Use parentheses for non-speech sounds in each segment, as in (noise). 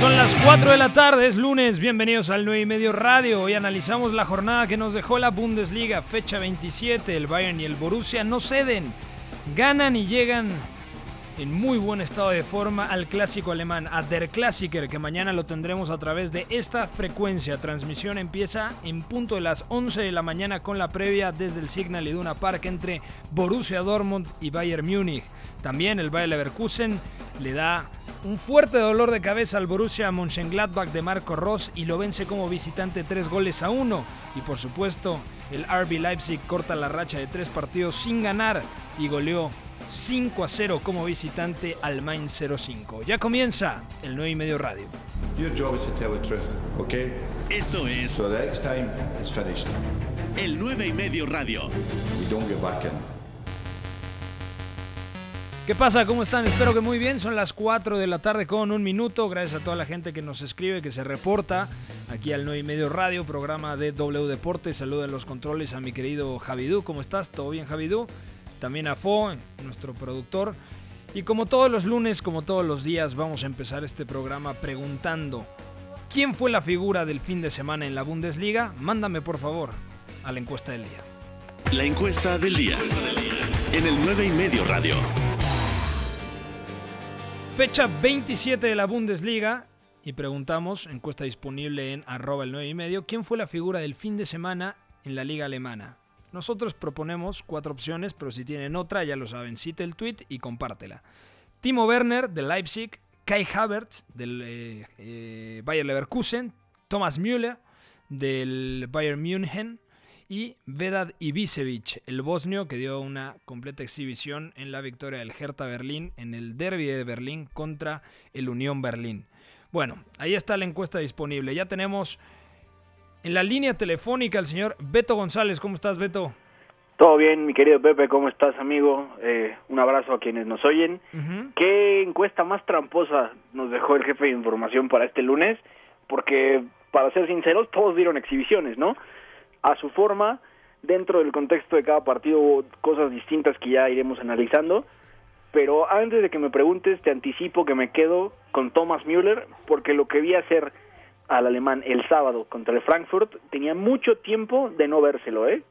Son las 4 de la tarde, es lunes, bienvenidos al 9 y medio radio. Hoy analizamos la jornada que nos dejó la Bundesliga, fecha 27. El Bayern y el Borussia no ceden, ganan y llegan en muy buen estado de forma al clásico alemán, a Der Klassiker, que mañana lo tendremos a través de esta frecuencia. Transmisión empieza en punto de las 11 de la mañana con la previa desde el Signal Iduna Park entre Borussia Dortmund y Bayern Múnich. También el Bayer Leverkusen le da un fuerte dolor de cabeza al Borussia Mönchengladbach de Marco Ross y lo vence como visitante tres goles a uno. Y por supuesto, el RB Leipzig corta la racha de tres partidos sin ganar y goleó 5 a 0 como visitante al Mainz 05. Ya comienza el 9 y medio radio. Your job is to tell the truth, okay? Esto es So the next time is finished. el 9 y medio radio. We don't get back in. ¿Qué pasa? ¿Cómo están? Espero que muy bien. Son las 4 de la tarde con un minuto. Gracias a toda la gente que nos escribe, que se reporta aquí al 9 y medio radio, programa de W Deportes. Saludo en los controles a mi querido Javidú. ¿Cómo estás? ¿Todo bien, Javidú? También a Fo, nuestro productor. Y como todos los lunes, como todos los días, vamos a empezar este programa preguntando: ¿Quién fue la figura del fin de semana en la Bundesliga? Mándame por favor a la encuesta del día. La encuesta del día. En el 9 y medio radio. Fecha 27 de la Bundesliga y preguntamos, encuesta disponible en arroba el 9 y medio, ¿quién fue la figura del fin de semana en la liga alemana? Nosotros proponemos cuatro opciones, pero si tienen otra, ya lo saben, cite el tweet y compártela. Timo Werner de Leipzig, Kai Havertz del eh, eh, Bayer Leverkusen, Thomas Müller del Bayern München y Vedad Ibisevic, el bosnio que dio una completa exhibición en la victoria del Hertha Berlín en el derby de Berlín contra el Unión Berlín. Bueno, ahí está la encuesta disponible. Ya tenemos en la línea telefónica al señor Beto González. ¿Cómo estás, Beto? Todo bien, mi querido Pepe, ¿cómo estás, amigo? Eh, un abrazo a quienes nos oyen. ¿Qué encuesta más tramposa nos dejó el jefe de información para este lunes? Porque, para ser sinceros, todos dieron exhibiciones, ¿no? A su forma, dentro del contexto de cada partido, hubo cosas distintas que ya iremos analizando. Pero antes de que me preguntes, te anticipo que me quedo con Thomas Müller, porque lo que vi hacer al alemán el sábado contra el Frankfurt tenía mucho tiempo de no vérselo, ¿eh?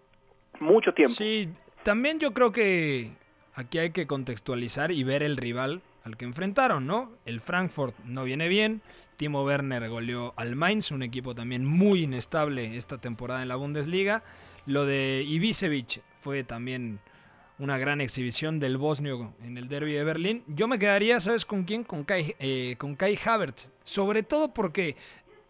Mucho tiempo. Sí, también yo creo que aquí hay que contextualizar y ver el rival al que enfrentaron, ¿no? El Frankfurt no viene bien. Timo Werner goleó al Mainz, un equipo también muy inestable esta temporada en la Bundesliga. Lo de Ibisevic fue también una gran exhibición del bosnio en el derby de Berlín. Yo me quedaría, ¿sabes con quién? Con Kai, eh, con Kai Havertz. Sobre todo porque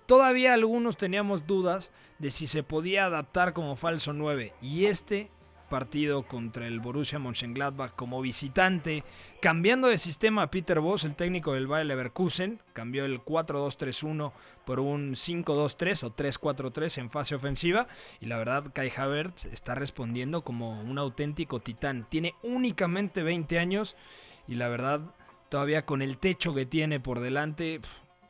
todavía algunos teníamos dudas de si se podía adaptar como falso 9. Y este partido contra el Borussia Mönchengladbach como visitante, cambiando de sistema a Peter Voss, el técnico del Bayer Leverkusen, cambió el 4-2-3-1 por un 5-2-3 o 3-4-3 en fase ofensiva y la verdad Kai Havertz está respondiendo como un auténtico titán. Tiene únicamente 20 años y la verdad todavía con el techo que tiene por delante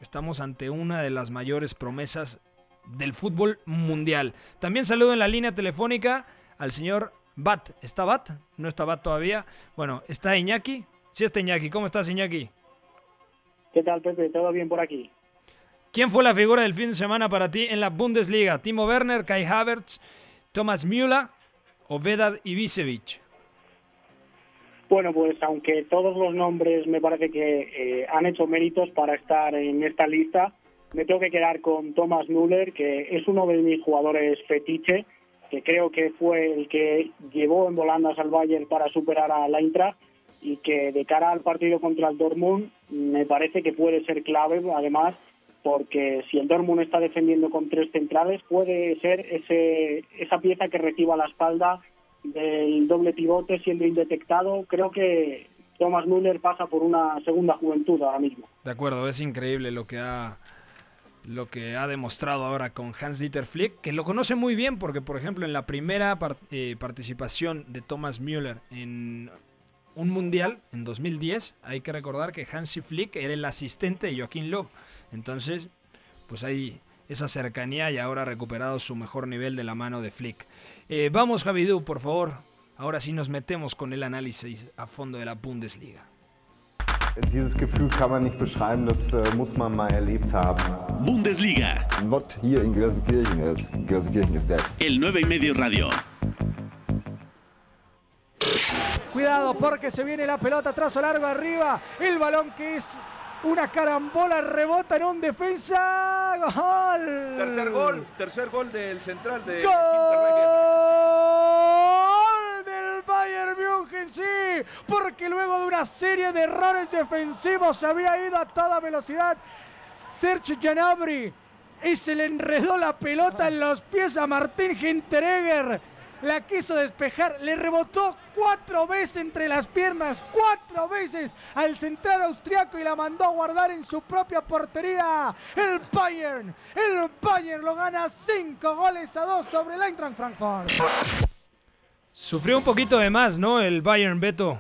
estamos ante una de las mayores promesas del fútbol mundial. También saludo en la línea telefónica al señor Bat. ¿Está Bat? No está Bat todavía. Bueno, ¿está Iñaki? Sí está Iñaki. ¿Cómo estás, Iñaki? ¿Qué tal, Pepe? ¿Todo bien por aquí? ¿Quién fue la figura del fin de semana para ti en la Bundesliga? ¿Timo Werner, Kai Havertz, Thomas Müller o Vedad Ibisevic? Bueno, pues aunque todos los nombres me parece que eh, han hecho méritos para estar en esta lista, me tengo que quedar con Thomas Müller, que es uno de mis jugadores fetiche, que creo que fue el que llevó en volandas al Bayern para superar a la Eintracht y que de cara al partido contra el Dortmund me parece que puede ser clave, además, porque si el Dortmund está defendiendo con tres centrales, puede ser ese, esa pieza que reciba la espalda del doble pivote siendo indetectado. Creo que, Thomas Müller pasa por una segunda juventud ahora mismo. De acuerdo, es increíble lo que ha lo que ha demostrado ahora con Hans-Dieter Flick, que lo conoce muy bien porque, por ejemplo, en la primera eh, participación de Thomas Müller en un mundial en 2010, hay que recordar que Hansi Flick era el asistente de Joaquín Löw. Entonces, pues hay esa cercanía y ahora ha recuperado su mejor nivel de la mano de Flick. Eh, vamos, Javidú, por favor. Ahora sí nos metemos con el análisis a fondo de la Bundesliga. Dieses Gefühl kann man nicht beschreiben, das äh, muss man mal erlebt haben. Bundesliga. Not here in Gelsenkirchen, es, Gelsenkirchen is dead. El 9 y medio radio. Cuidado porque se viene la pelota trazo largo arriba. El balón que es una carambola rebota en un defensa. ¡Gol! Tercer gol, tercer gol del central de ¡Gol del München! Sí, porque luego de una serie de errores defensivos se había ido a toda velocidad Serge Gnabry y se le enredó la pelota en los pies a Martín Hinteregger la quiso despejar, le rebotó cuatro veces entre las piernas, cuatro veces al central austriaco y la mandó a guardar en su propia portería. El Bayern, el Bayern lo gana cinco goles a dos sobre el Eintracht Frankfurt. Sufrió un poquito de más, ¿no? El Bayern Beto.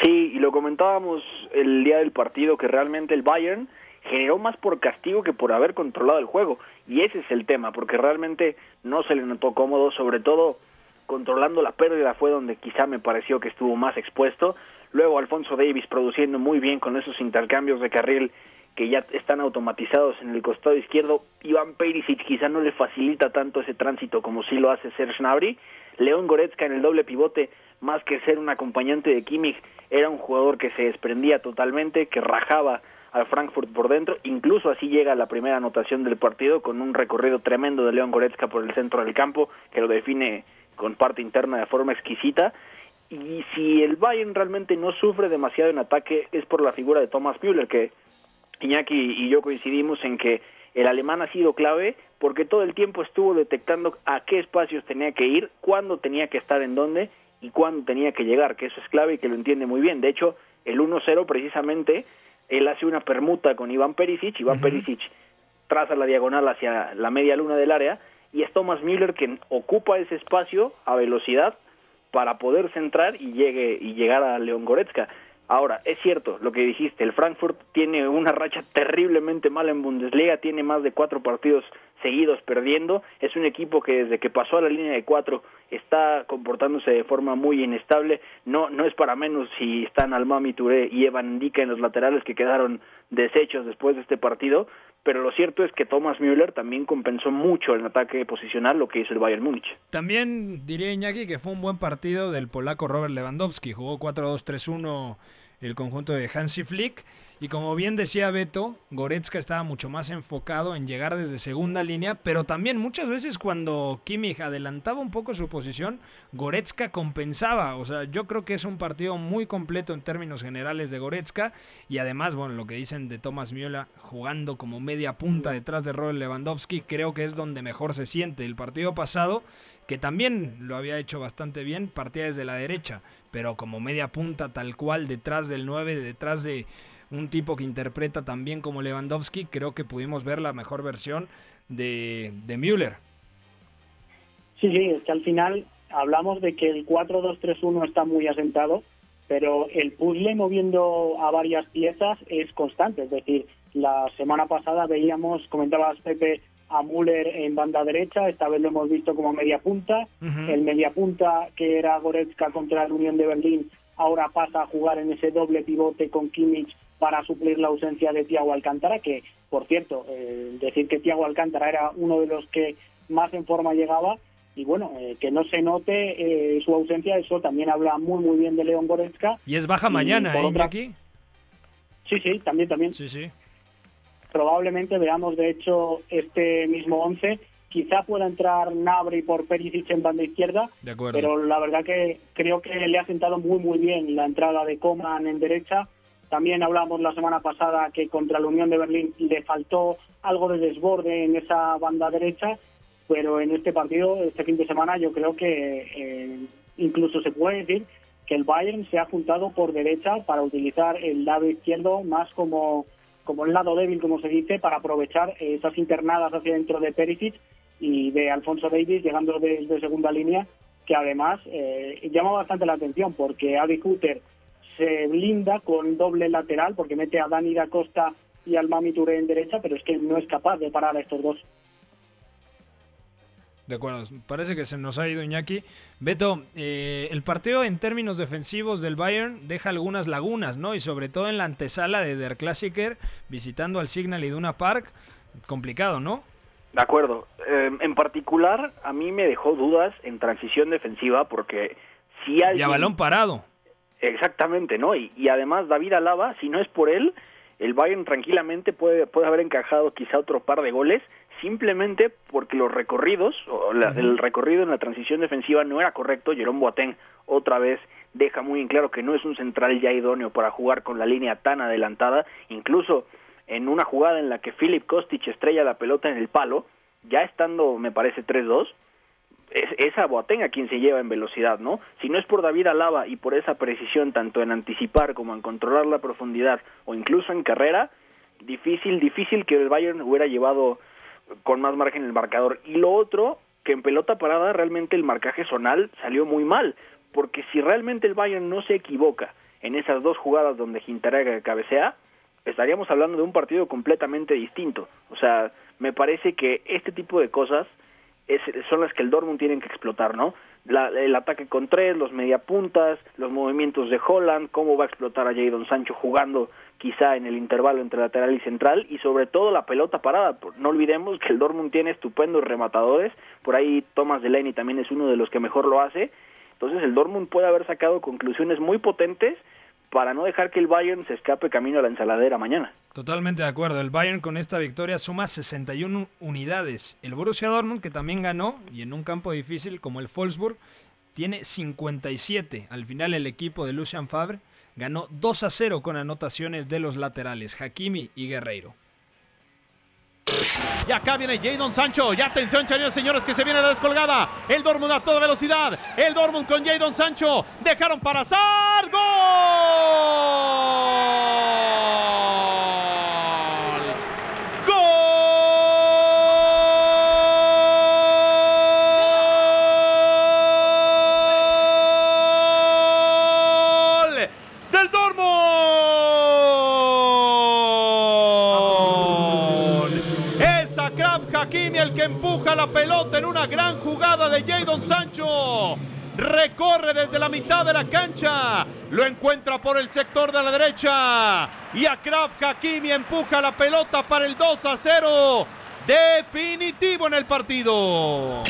Sí, y lo comentábamos el día del partido que realmente el Bayern generó más por castigo que por haber controlado el juego. Y ese es el tema, porque realmente no se le notó cómodo, sobre todo controlando la pérdida fue donde quizá me pareció que estuvo más expuesto. Luego Alfonso Davis produciendo muy bien con esos intercambios de carril que ya están automatizados en el costado izquierdo. Iván Perisic quizá no le facilita tanto ese tránsito como sí lo hace Serge Gnabry. León Goretzka en el doble pivote, más que ser un acompañante de Kimmich, era un jugador que se desprendía totalmente, que rajaba al Frankfurt por dentro, incluso así llega la primera anotación del partido con un recorrido tremendo de León Goretzka por el centro del campo que lo define con parte interna de forma exquisita. Y si el Bayern realmente no sufre demasiado en ataque es por la figura de Thomas Müller, que Iñaki y yo coincidimos en que el alemán ha sido clave porque todo el tiempo estuvo detectando a qué espacios tenía que ir, cuándo tenía que estar en dónde y cuándo tenía que llegar, que eso es clave y que lo entiende muy bien. De hecho, el 1-0 precisamente, él hace una permuta con Iván Perisic, Iván Perisic traza la diagonal hacia la media luna del área y es Thomas Müller quien ocupa ese espacio a velocidad para poder centrar y llegue y llegar a León Goretzka. Ahora, es cierto lo que dijiste, el Frankfurt tiene una racha terriblemente mala en Bundesliga, tiene más de cuatro partidos seguidos perdiendo, es un equipo que desde que pasó a la línea de cuatro está comportándose de forma muy inestable, no, no es para menos si están Almami Touré y Evan Indica en los laterales que quedaron deshechos después de este partido, pero lo cierto es que Thomas Müller también compensó mucho el ataque posicional lo que hizo el Bayern Múnich. También diría Iñaki que fue un buen partido del polaco Robert Lewandowski, jugó 4-2-3-1 el conjunto de Hansi Flick. Y como bien decía Beto, Goretzka estaba mucho más enfocado en llegar desde segunda línea, pero también muchas veces cuando Kimmich adelantaba un poco su posición, Goretzka compensaba. O sea, yo creo que es un partido muy completo en términos generales de Goretzka. Y además, bueno, lo que dicen de Thomas Miola jugando como media punta detrás de Robert Lewandowski, creo que es donde mejor se siente. El partido pasado que también lo había hecho bastante bien, partía desde la derecha, pero como media punta tal cual detrás del 9, detrás de un tipo que interpreta también como Lewandowski, creo que pudimos ver la mejor versión de, de Müller. Sí, sí, es que al final hablamos de que el 4-2-3-1 está muy asentado, pero el puzzle moviendo a varias piezas es constante. Es decir, la semana pasada veíamos, comentabas Pepe, a Müller en banda derecha, esta vez lo hemos visto como media punta, el media punta que era Goretzka contra la Unión de Berlín ahora pasa a jugar en ese doble pivote con Kimmich para suplir la ausencia de Thiago Alcántara, que por cierto, eh, decir que Thiago Alcántara era uno de los que más en forma llegaba, y bueno, eh, que no se note eh, su ausencia, eso también habla muy muy bien de León Goretzka. Y es baja mañana, ¿eh, aquí? Sí, sí, también, también. Sí, sí probablemente veamos de hecho este mismo 11 quizá pueda entrar Nabri por Perisic en banda izquierda, pero la verdad que creo que le ha sentado muy muy bien la entrada de Coman en derecha. También hablamos la semana pasada que contra la Unión de Berlín le faltó algo de desborde en esa banda derecha, pero en este partido, este fin de semana, yo creo que eh, incluso se puede decir que el Bayern se ha juntado por derecha para utilizar el lado izquierdo más como, como el lado débil, como se dice, para aprovechar esas internadas hacia dentro de Perisic y de Alfonso Davis llegando desde segunda línea, que además eh, llama bastante la atención porque Adi Hutter se blinda con doble lateral porque mete a Dani da Costa y al Mami Touré en derecha, pero es que no es capaz de parar a estos dos. De acuerdo, parece que se nos ha ido Iñaki. Beto, eh, el partido en términos defensivos del Bayern deja algunas lagunas, ¿no? Y sobre todo en la antesala de Der Klassiker, visitando al Signal Iduna Park, complicado, ¿no? De acuerdo. Eh, en particular, a mí me dejó dudas en transición defensiva porque si alguien... Y a balón parado. Exactamente, ¿no? Y, y además David Alaba, si no es por él, el Bayern tranquilamente puede, puede haber encajado quizá otro par de goles simplemente porque los recorridos, o el recorrido en la transición defensiva no era correcto. Jerome Boateng otra vez deja muy en claro que no es un central ya idóneo para jugar con la línea tan adelantada, incluso en una jugada en la que Philip Kostic estrella la pelota en el palo, ya estando, me parece, 3-2, es, es a Boateng a quien se lleva en velocidad, ¿no? Si no es por David Alaba y por esa precisión tanto en anticipar como en controlar la profundidad o incluso en carrera, difícil, difícil que el Bayern hubiera llevado con más margen el marcador. Y lo otro, que en pelota parada realmente el marcaje zonal salió muy mal, porque si realmente el Bayern no se equivoca en esas dos jugadas donde Gintarega cabecea, estaríamos hablando de un partido completamente distinto. O sea, me parece que este tipo de cosas es, son las que el Dortmund tienen que explotar, ¿no? el ataque con tres, los mediapuntas, los movimientos de Holland, cómo va a explotar a Jadon Sancho jugando quizá en el intervalo entre lateral y central y sobre todo la pelota parada. No olvidemos que el Dortmund tiene estupendos rematadores, por ahí Thomas Delaney también es uno de los que mejor lo hace. Entonces el Dortmund puede haber sacado conclusiones muy potentes para no dejar que el Bayern se escape camino a la ensaladera mañana. Totalmente de acuerdo. El Bayern con esta victoria suma 61 unidades. El Borussia Dortmund, que también ganó, y en un campo difícil como el Wolfsburg, tiene 57. Al final el equipo de Lucian Favre ganó 2 a 0 con anotaciones de los laterales Hakimi y Guerreiro. Y acá viene Jadon Sancho. Y atención, señores, señores, que se viene la descolgada. El Dortmund a toda velocidad. El Dortmund con Jadon Sancho. Dejaron para Sar. La pelota en una gran jugada de Jadon Sancho. Recorre desde la mitad de la cancha. Lo encuentra por el sector de la derecha. Y Akraf Hakimi empuja la pelota para el 2 a 0. Definitivo en el partido.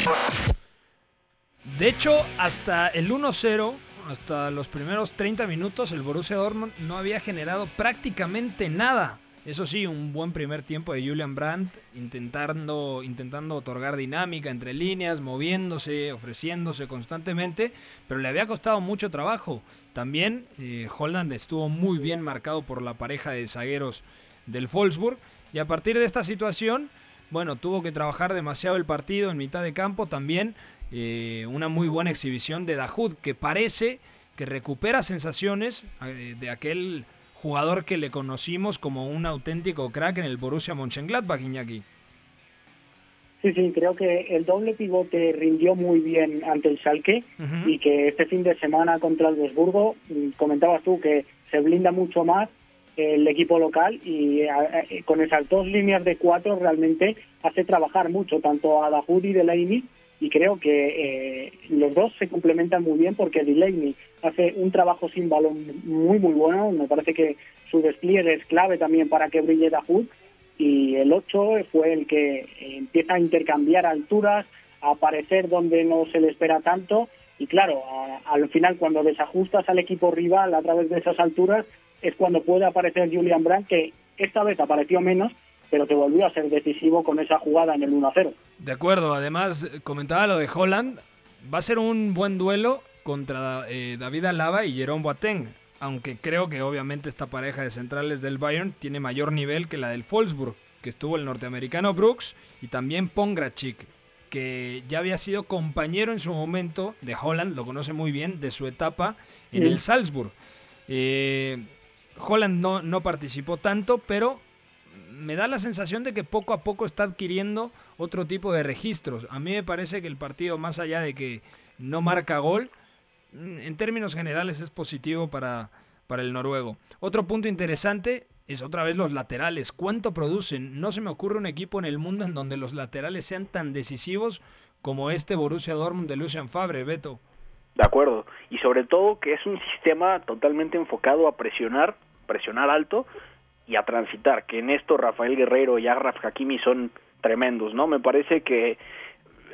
De hecho, hasta el 1-0, hasta los primeros 30 minutos, el Borussia Dortmund no había generado prácticamente nada. Eso sí, un buen primer tiempo de Julian Brandt, intentando, intentando otorgar dinámica entre líneas, moviéndose, ofreciéndose constantemente, pero le había costado mucho trabajo. También eh, Holland estuvo muy bien marcado por la pareja de zagueros del Wolfsburg, y a partir de esta situación, bueno, tuvo que trabajar demasiado el partido en mitad de campo. También eh, una muy buena exhibición de Dahoud, que parece que recupera sensaciones eh, de aquel jugador que le conocimos como un auténtico crack en el Borussia Mönchengladbach, Iñaki. Sí, sí, creo que el doble pivote rindió muy bien ante el Schalke y que este fin de semana contra el Desburgo, mm, comentabas tú que se blinda mucho más el equipo local y con esas dos líneas de cuatro realmente hace trabajar mucho tanto a Dahoud y Delaney y creo que eh, los dos se complementan muy bien porque Delaney hace un trabajo sin balón muy muy bueno, me parece que su despliegue es clave también para que brille Dahoud y el 8 fue el que empieza a intercambiar alturas, a aparecer donde no se le espera tanto. Y claro, al final cuando desajustas al equipo rival a través de esas alturas es cuando puede aparecer Julian Brandt que esta vez apareció menos pero que volvió a ser decisivo con esa jugada en el 1-0. De acuerdo, además comentaba lo de Holland, va a ser un buen duelo contra eh, David Alaba y Jerome Boateng, aunque creo que obviamente esta pareja de centrales del Bayern tiene mayor nivel que la del Wolfsburg, que estuvo el norteamericano Brooks y también Pongracic. que ya había sido compañero en su momento de Holland, lo conoce muy bien, de su etapa en el Salzburg. Eh, Holland no, no participó tanto, pero me da la sensación de que poco a poco está adquiriendo otro tipo de registros. A mí me parece que el partido, más allá de que no marca gol, en términos generales es positivo para, para el noruego. Otro punto interesante es otra vez los laterales. ¿Cuánto producen? No se me ocurre un equipo en el mundo en donde los laterales sean tan decisivos como este Borussia Dortmund de Lucian Fabre, Beto. De acuerdo. Y sobre todo que es un sistema totalmente enfocado a presionar, presionar alto y a transitar. Que en esto Rafael Guerrero y Agraf Hakimi son tremendos, ¿no? Me parece que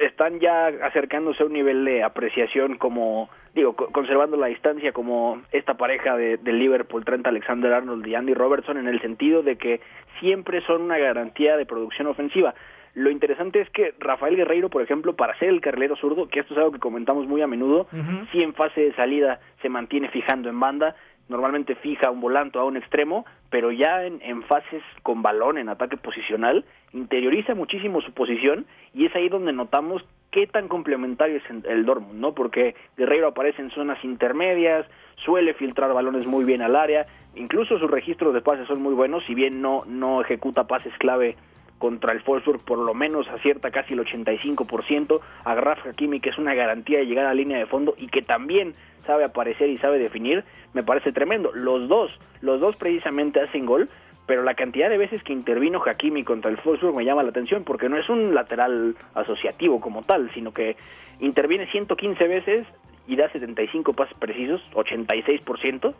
están ya acercándose a un nivel de apreciación como, digo, conservando la distancia como esta pareja de, de, Liverpool, Trent Alexander Arnold y Andy Robertson, en el sentido de que siempre son una garantía de producción ofensiva. Lo interesante es que Rafael Guerreiro, por ejemplo, para ser el carrilero zurdo, que esto es algo que comentamos muy a menudo, si en fase de salida se mantiene fijando en banda, normalmente fija un volante a un extremo, pero ya en, en, fases con balón, en ataque posicional, interioriza muchísimo su posición y es ahí donde notamos qué tan complementario es el Dortmund, ¿no? Porque Guerreiro aparece en zonas intermedias, suele filtrar balones muy bien al área, incluso sus registros de pases son muy buenos, si bien no, no ejecuta pases clave contra el Wolfsburg por lo menos acierta casi el 85%, a Graf Hakimi que es una garantía de llegar a la línea de fondo y que también sabe aparecer y sabe definir, me parece tremendo. Los dos, los dos precisamente hacen gol, pero la cantidad de veces que intervino Hakimi contra el Wolfsburg me llama la atención porque no es un lateral asociativo como tal, sino que interviene 115 veces y da 75 pases precisos, 86%,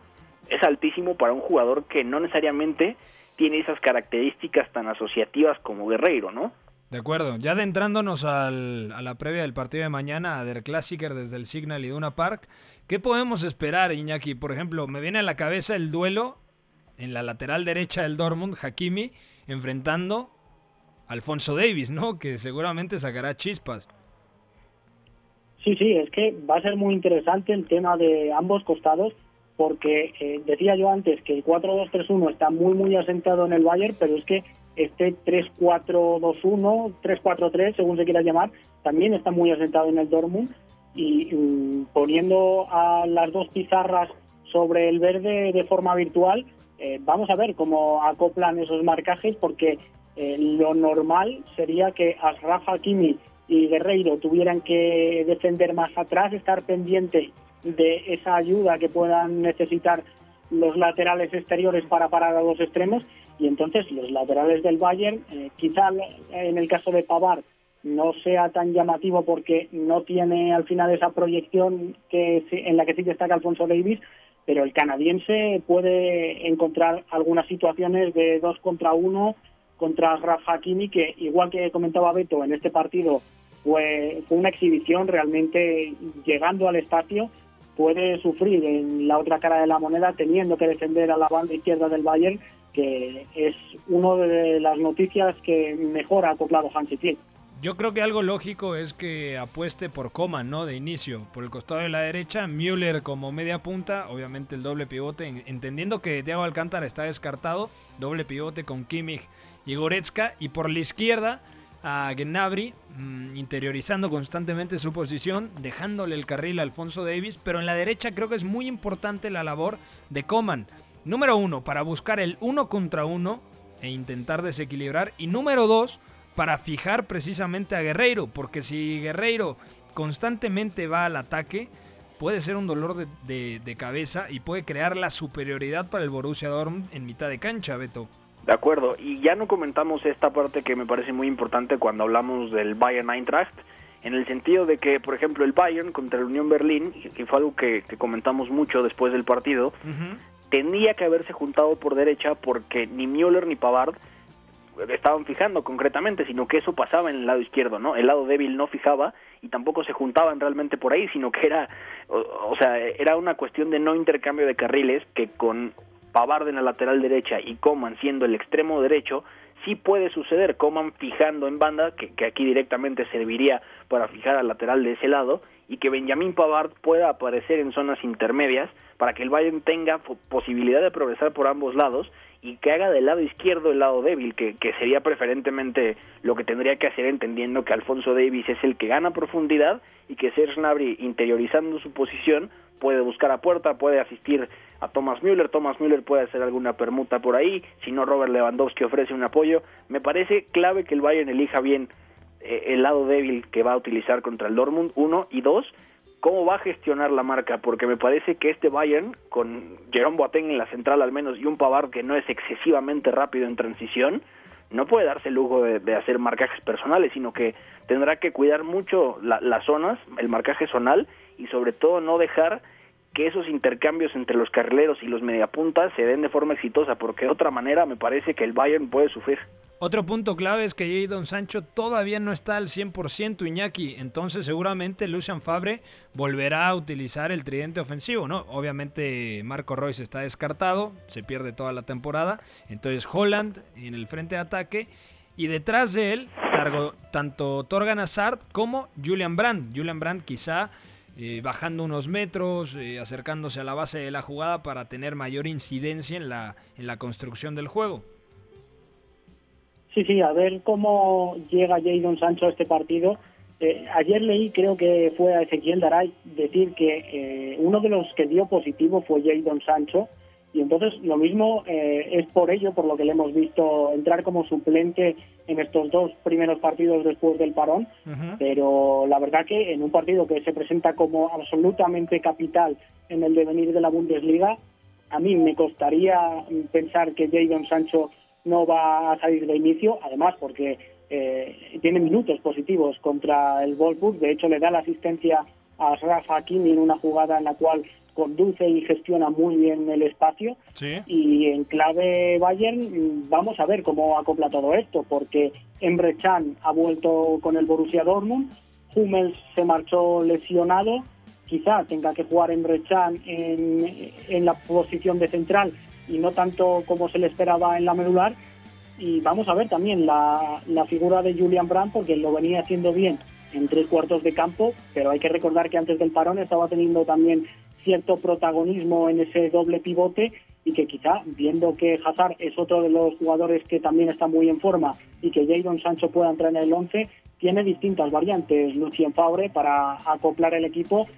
es altísimo para un jugador que no necesariamente tiene esas características tan asociativas como Guerreiro, ¿no? De acuerdo, ya adentrándonos al, a la previa del partido de mañana, Der Klassiker desde el Signal Iduna Park, ¿qué podemos esperar, Iñaki? Por ejemplo, me viene a la cabeza el duelo en la lateral derecha del Dortmund, Hakimi, enfrentando a Alfonso Davis, ¿no? Que seguramente sacará chispas. Sí, sí, es que va a ser muy interesante el tema de ambos costados porque eh, decía yo antes que el 4-2-3-1 está muy muy asentado en el Bayern, pero es que este 3-4-2-1, 3-4-3, según se quiera llamar, también está muy asentado en el Dortmund. Y mm, poniendo a las dos pizarras sobre el verde de forma virtual, eh, vamos a ver cómo acoplan esos marcajes porque eh, lo normal sería que Asraf Hakimi y Guerreiro tuvieran que defender más atrás, estar pendiente de esa ayuda que puedan necesitar los laterales exteriores para parar a los extremos. Y entonces los laterales del Bayern, eh, quizá en el caso de Pavard no sea tan llamativo porque no tiene al final esa proyección que en la que sí destaca Alfonso Davis, pero el canadiense puede encontrar algunas situaciones de dos contra uno contra Rafa Hakimi que igual que comentaba Beto en este partido fue, fue una exhibición realmente llegando al espacio puede sufrir en la otra cara de la moneda teniendo que defender a la banda izquierda del Bayern, que es una de las noticias que mejor ha acoplado Hansi Flick. Yo creo que algo lógico es que apueste por Coman, ¿no? De inicio, por el costado de la derecha, Müller como media punta, obviamente el doble pivote, entendiendo que Thiago Alcántara está descartado, doble pivote con Kimmich y Goretzka, y por la izquierda a Gnabry, mm, interiorizando constantemente su posición, dejándole el carril a Alfonso Davis, pero en la derecha creo que es muy importante la labor de Coman. Número uno, para buscar el uno contra uno e intentar desequilibrar. Y número dos, para fijar precisamente a Guerreiro, porque si Guerreiro constantemente va al ataque, puede ser un dolor de, cabeza y puede crear la superioridad para el Borussia Dortmund en mitad de cancha, Beto. De acuerdo, y ya no comentamos esta parte que me parece muy importante cuando hablamos del Bayern Eintracht, en el sentido de que, por ejemplo, el Bayern contra la Unión Berlín, y fue algo que, comentamos mucho después del partido, tenía que haberse juntado por derecha porque ni Müller ni Pavard estaban fijando concretamente, sino que eso pasaba en el lado izquierdo, ¿no? El lado débil no fijaba y tampoco se juntaban realmente por ahí, sino que era, o sea, era una cuestión de no intercambio de carriles que con Pavard en la lateral derecha y Coman siendo el extremo derecho, sí puede suceder, Coman fijando en banda, que, aquí directamente serviría para fijar al lateral de ese lado, y que Benjamin Pavard pueda aparecer en zonas intermedias para que el Bayern tenga posibilidad de progresar por ambos lados y que haga del lado izquierdo el lado débil, que, que sería preferentemente lo que tendría que hacer entendiendo que Alfonso Davis es el que gana profundidad y que Serge Gnabry interiorizando su posición puede buscar a puerta, puede asistir a Thomas Müller, Thomas Müller puede hacer alguna permuta por ahí, si no Robert Lewandowski ofrece un apoyo, me parece clave que el Bayern elija bien eh, el lado débil que va a utilizar contra el Dortmund, uno, y dos, cómo va a gestionar la marca, porque me parece que este Bayern, con Jerome Boateng en la central al menos y un Pavard que no es excesivamente rápido en transición, no puede darse el lujo de, hacer marcajes personales, sino que tendrá que cuidar mucho las zonas, el marcaje zonal y sobre todo no dejar que esos intercambios entre los carrileros y los mediapuntas se den de forma exitosa, porque de otra manera me parece que el Bayern puede sufrir. Otro punto clave es que Jadon Sancho todavía no está al 100% Iñaki, entonces seguramente Lucian Fabre volverá a utilizar el tridente ofensivo, ¿no? Obviamente Marco Royce está descartado, se pierde toda la temporada, entonces Holland en el frente de ataque y detrás de él tanto Torgan Hazard como Julian Brandt. Julian Brandt quizá eh, bajando unos metros, eh, acercándose a la base de la jugada para tener mayor incidencia en la, en la construcción del juego. Sí, sí, a ver cómo llega Jadon Sancho a este partido. Eh, ayer leí, creo que fue a Ezequiel Daray, decir que uno de los que dio positivo fue Jadon Sancho y entonces lo mismo eh, es por ello, por lo que le hemos visto entrar como suplente en estos dos primeros partidos después del parón, pero la verdad que en un partido que se presenta como absolutamente capital en el devenir de la Bundesliga, a mí me costaría pensar que Jadon Sancho no va a salir de inicio, además porque eh, tiene minutos positivos contra el Wolfsburg, de hecho le da la asistencia a Rafa Hakimi en una jugada en la cual conduce y gestiona muy bien el espacio. Y en clave Bayern vamos a ver cómo acopla todo esto, porque Emre Can ha vuelto con el Borussia Dortmund, Hummels se marchó lesionado, quizá tenga que jugar Emre Can en, en la posición de central y no tanto como se le esperaba en la medular. Y vamos a ver también la, la figura de Julian Brandt, porque lo venía haciendo bien en tres cuartos de campo, pero hay que recordar que antes del parón estaba teniendo también cierto protagonismo en ese doble pivote y que quizá, viendo que Hazard es otro de los jugadores que también está muy en forma y que Jadon Sancho pueda entrar en el 11, tiene distintas variantes Lucien Fabre para acoplar el equipo.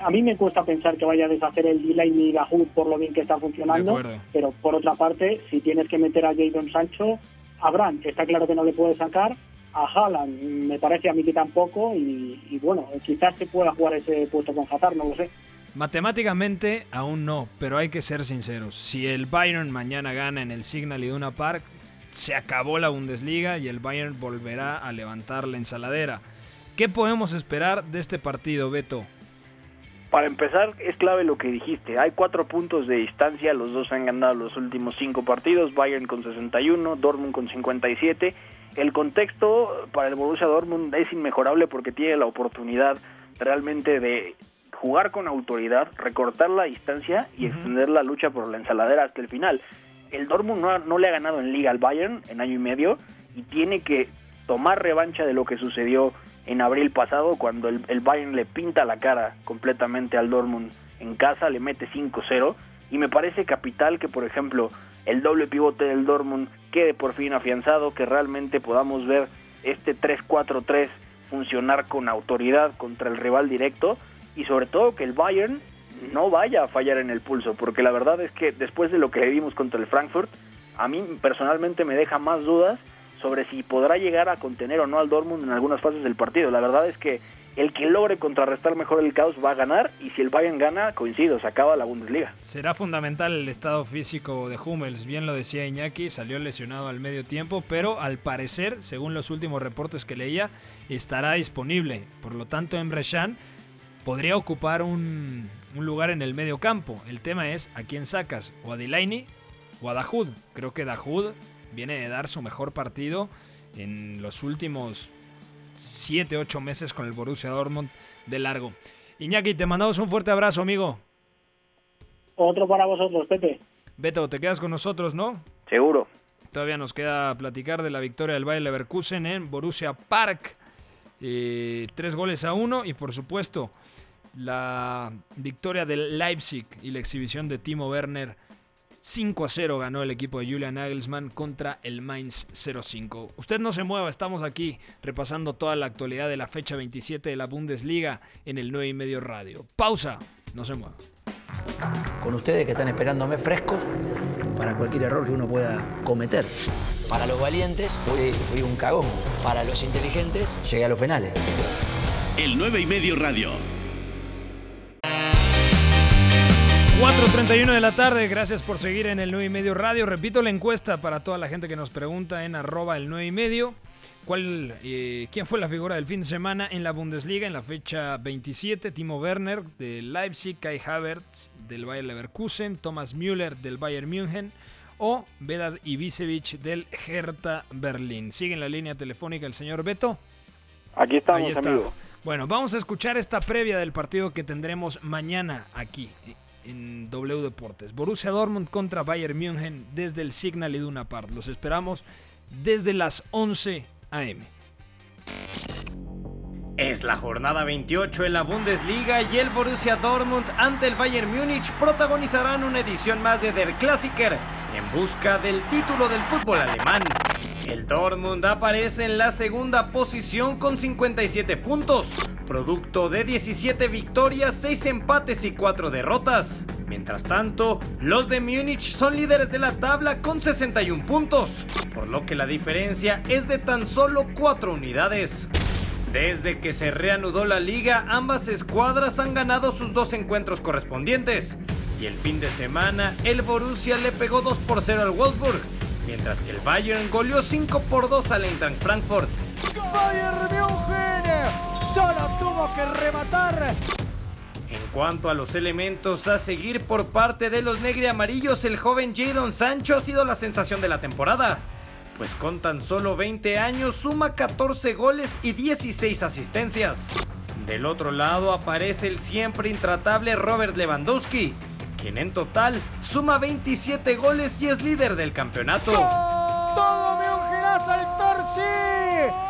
A mí me cuesta pensar que vaya a deshacer el delay ni la HUD por lo bien que está funcionando, pero por otra parte, si tienes que meter a Jadon Sancho, a Brandt está claro que no le puede sacar, a Haaland me parece a mí que tampoco y, y bueno, quizás se pueda jugar ese puesto con Hazard, no lo sé. Matemáticamente aún no, pero hay que ser sinceros. Si el Bayern mañana gana en el Signal Iduna Park, se acabó la Bundesliga y el Bayern volverá a levantar la ensaladera. ¿Qué podemos esperar de este partido, Beto? Para empezar, es clave lo que dijiste. Hay cuatro puntos de distancia, los dos han ganado los últimos cinco partidos, Bayern con 61, Dortmund con 57. El contexto para el Borussia Dortmund es inmejorable porque tiene la oportunidad realmente de jugar con autoridad, recortar la distancia y extender la lucha por la ensaladera hasta el final. El Dortmund no, le ha ganado en liga al Bayern en año y medio y tiene que tomar revancha de lo que sucedió en abril pasado cuando el, el Bayern le pinta la cara completamente al Dortmund en casa, le mete 5-0 y me parece capital que por ejemplo el doble pivote del Dortmund quede por fin afianzado, que realmente podamos ver este 3-4-3 funcionar con autoridad contra el rival directo y sobre todo que el Bayern no vaya a fallar en el pulso, porque la verdad es que después de lo que vimos contra el Frankfurt, a mí personalmente me deja más dudas sobre si podrá llegar a contener o no al Dortmund en algunas fases del partido. La verdad es que el que logre contrarrestar mejor el caos va a ganar y si el Bayern gana, coincido, se acaba la Bundesliga. Será fundamental el estado físico de Hummels, bien lo decía Iñaki, salió lesionado al medio tiempo, pero al parecer, según los últimos reportes que leía, estará disponible. Por lo tanto, Emre Can podría ocupar un, lugar en el medio campo. El tema es a quién sacas, o a Delaney o a Dahoud. Creo que Dahoud viene de dar su mejor partido en los últimos 7-8 meses con el Borussia Dortmund de largo. Iñaki, te mandamos un fuerte abrazo, amigo. Otro para vosotros, Pepe. Beto, te quedas con nosotros, ¿no? Seguro. Todavía nos queda platicar de la victoria del Bayer Leverkusen en Borussia Park. eh, tres goles a uno y por supuesto la victoria del Leipzig y la exhibición de Timo Werner 5 a 0 ganó el equipo de Julian Nagelsmann contra el Mainz 05. Usted no se mueva, estamos aquí repasando toda la actualidad de la fecha 27 de la Bundesliga en el 9 y medio radio. Pausa, no se mueva. Con ustedes que están esperándome frescos para cualquier error que uno pueda cometer. Para los valientes fui, fui un cagón. Para los inteligentes llegué a los penales. El 9 y medio radio. 4.31 de la tarde, gracias por seguir en el 9 y medio radio. Repito la encuesta para toda la gente que nos pregunta en arroba el 9 y medio. ¿Cuál, eh, ¿Quién fue la figura del fin de semana en la Bundesliga en la fecha 27? Timo Werner del Leipzig, Kai Havertz del Bayer Leverkusen, Thomas Müller del Bayern München o Vedad Ibisevic del Hertha Berlín. Sigue en la línea telefónica el señor Beto. Aquí estamos, Ahí está. amigo. Bueno, vamos a escuchar esta previa del partido que tendremos mañana aquí en W Deportes. Borussia Dortmund contra Bayern München desde el Signal Iduna Park. Los esperamos desde las 11 a.m. Es la jornada 28 en la Bundesliga y el Borussia Dortmund ante el Bayern Múnich protagonizarán una edición más de Der Klassiker en busca del título del fútbol alemán. El Dortmund aparece en la segunda posición con 57 puntos, producto de 17 victorias, 6 empates y 4 derrotas. Mientras tanto, los de Múnich son líderes de la tabla con 61 puntos, por lo que la diferencia es de tan solo 4 unidades. Desde que se reanudó la liga, ambas escuadras han ganado sus dos encuentros correspondientes. Y el fin de semana, el Borussia le pegó 2 por 0 al Wolfsburg, mientras que el Bayern goleó 5 por 2 al Eintracht Frankfurt. Bayern solo tuvo que rematar. En cuanto a los elementos a seguir por parte de los negri amarillos, el joven Jadon Sancho ha sido la sensación de la temporada. Pues con tan solo 20 años suma 14 goles y 16 asistencias. Del otro lado aparece el siempre intratable Robert Lewandowski, quien en total suma 27 goles y es líder del campeonato. Todo München a saltar,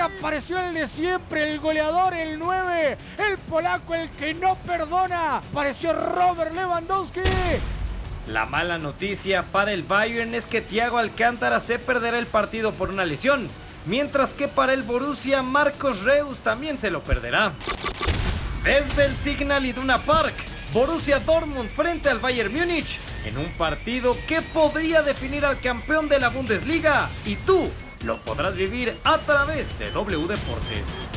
apareció el de siempre, el goleador, el 9, el polaco, el que no perdona. Apareció Robert Lewandowski. La mala noticia para el Bayern es que Thiago Alcántara se perderá el partido por una lesión, mientras que para el Borussia Marcos Reus también se lo perderá. Desde el Signal Iduna Park, Borussia Dortmund frente al Bayern Múnich, en un partido que podría definir al campeón de la Bundesliga, y tú lo podrás vivir a través de W Deportes.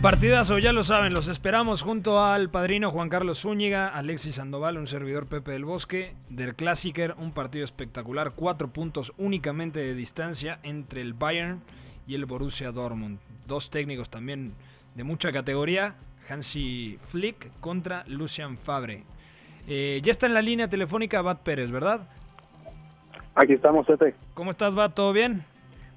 Partidazo, ya lo saben, los esperamos junto al padrino Juan Carlos Zúñiga, Alexis Sandoval, un servidor Pepe del Bosque, del Klassiker, un partido espectacular, cuatro puntos únicamente de distancia entre el Bayern y el Borussia Dortmund. Dos técnicos también de mucha categoría, Hansi Flick contra Lucian Fabre. Eh, ya está en la línea telefónica Bat Pérez, ¿verdad? Aquí estamos, Pepe. ¿Cómo estás, Bat? ¿Todo bien?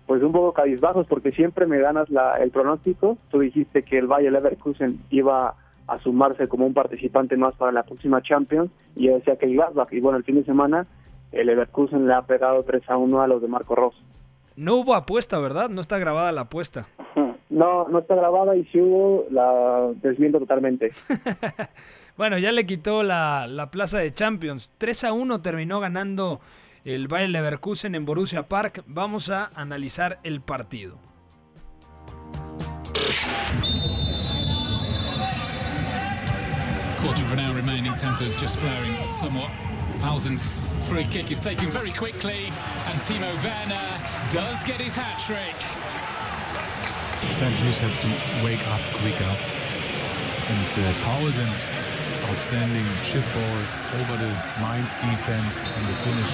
Pues un poco cabizbajos porque siempre me ganas la, el pronóstico. Tú dijiste que el Bayer Leverkusen iba a sumarse como un participante más para la próxima Champions y yo decía que el Gladbach. Y bueno, el fin de semana el Leverkusen le ha pegado 3 a 1 a los de Marco Ross. No hubo apuesta, ¿verdad? No está grabada la apuesta. (laughs) No, no está grabada y si hubo, la desmiento totalmente. (laughs) bueno, ya le quitó la, la plaza de Champions. 3 a 1 terminó ganando el Bayer Leverkusen en Borussia Park. Vamos a analizar el partido. Quarter of an hour remaining, tempers just flaring somewhat. Pausen's free kick is taken very quickly, and Timo Werner does get his hat trick. St. Juice have to wake up quicker. And uh, Pausen, outstanding chipball over the Mainz defense and the finish